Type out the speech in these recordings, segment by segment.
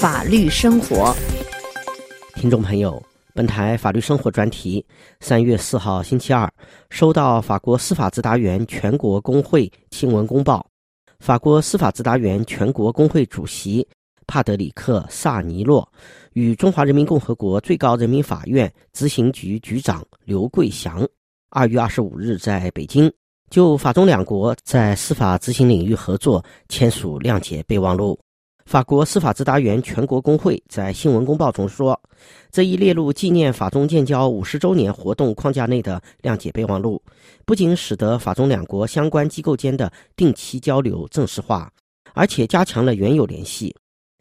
法律生活，听众朋友，本台法律生活专题，三月四号星期二，收到法国司法直达员全国工会新闻公报。法国司法直达员全国工会主席帕德里克·萨尼洛与中华人民共和国最高人民法院执行局局长刘桂祥，二月二十五日在北京就法中两国在司法执行领域合作签署谅解备忘录。法国司法直达员全国工会在新闻公报中说，这一列入纪念法中建交五十周年活动框架内的谅解备忘录，不仅使得法中两国相关机构间的定期交流正式化，而且加强了原有联系。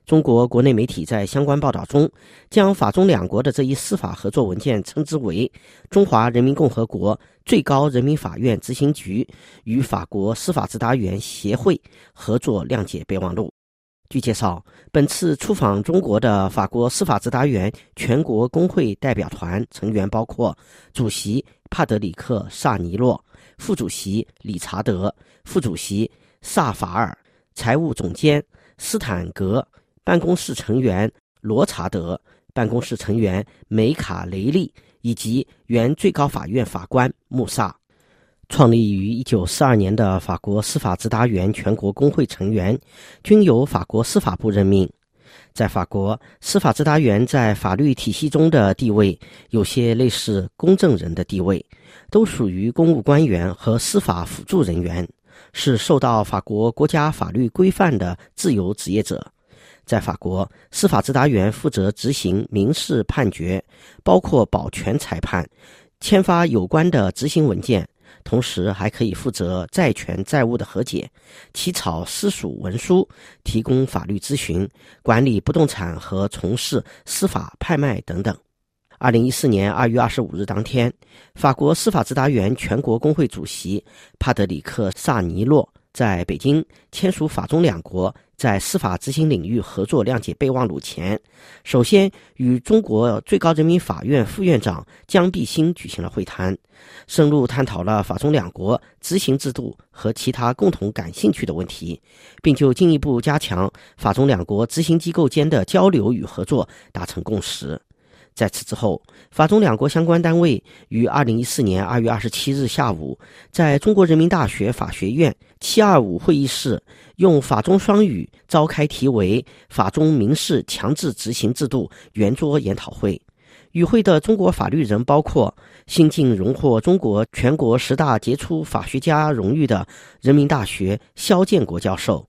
中国国内媒体在相关报道中，将法中两国的这一司法合作文件称之为“中华人民共和国最高人民法院执行局与法国司法直达员协会合作谅解备忘录”。据介绍，本次出访中国的法国司法直达员全国工会代表团成员包括主席帕德里克·萨尼洛、副主席理查德、副主席萨法尔、财务总监斯坦格、办公室成员罗查德、办公室成员梅卡雷利以及原最高法院法官穆萨。创立于一九四二年的法国司法直达员全国工会成员，均由法国司法部任命。在法国，司法直达员在法律体系中的地位有些类似公证人的地位，都属于公务官员和司法辅助人员，是受到法国国家法律规范的自由职业者。在法国，司法直达员负责执行民事判决，包括保全裁判、签发有关的执行文件。同时还可以负责债权债务的和解、起草私属文书、提供法律咨询、管理不动产和从事司法拍卖等等。二零一四年二月二十五日当天，法国司法直达员全国工会主席帕德里克·萨尼洛。在北京签署法中两国在司法执行领域合作谅解备忘录前，首先与中国最高人民法院副院长姜必新举行了会谈，深入探讨了法中两国执行制度和其他共同感兴趣的问题，并就进一步加强法中两国执行机构间的交流与合作达成共识。在此之后，法中两国相关单位于二零一四年二月二十七日下午，在中国人民大学法学院七二五会议室，用法中双语召开题为《法中民事强制执行制度》圆桌研讨会。与会的中国法律人包括新晋荣获中国全国十大杰出法学家荣誉的人民大学肖建国教授。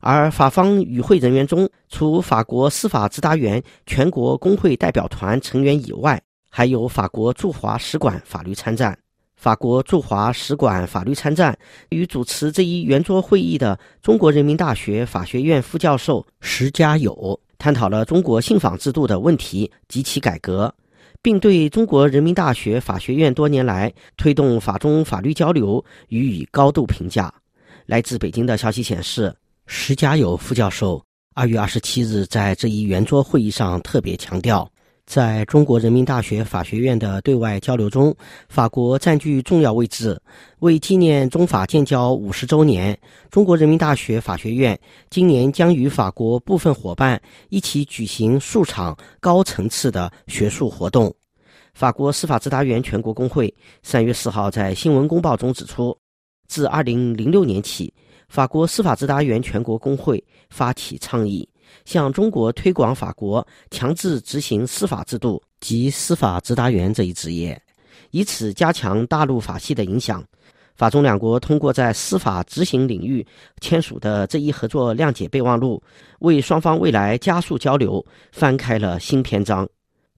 而法方与会人员中，除法国司法直达员全国工会代表团成员以外，还有法国驻华使馆法律参赞。法国驻华使馆法律参赞与主持这一圆桌会议的中国人民大学法学院副教授石家友，探讨了中国信访制度的问题及其改革，并对中国人民大学法学院多年来推动法中法律交流予以高度评价。来自北京的消息显示。石家友副教授二月二十七日在这一圆桌会议上特别强调，在中国人民大学法学院的对外交流中，法国占据重要位置。为纪念中法建交五十周年，中国人民大学法学院今年将与法国部分伙伴一起举行数场高层次的学术活动。法国司法直达员全国工会三月四号在新闻公报中指出，自二零零六年起。法国司法直达员全国工会发起倡议，向中国推广法国强制执行司法制度及司法直达员这一职业，以此加强大陆法系的影响。法中两国通过在司法执行领域签署的这一合作谅解备忘录，为双方未来加速交流翻开了新篇章。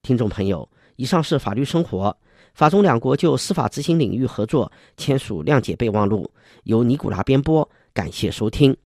听众朋友，以上是法律生活。法中两国就司法执行领域合作签署谅解备忘录，由尼古拉编播。感谢收听。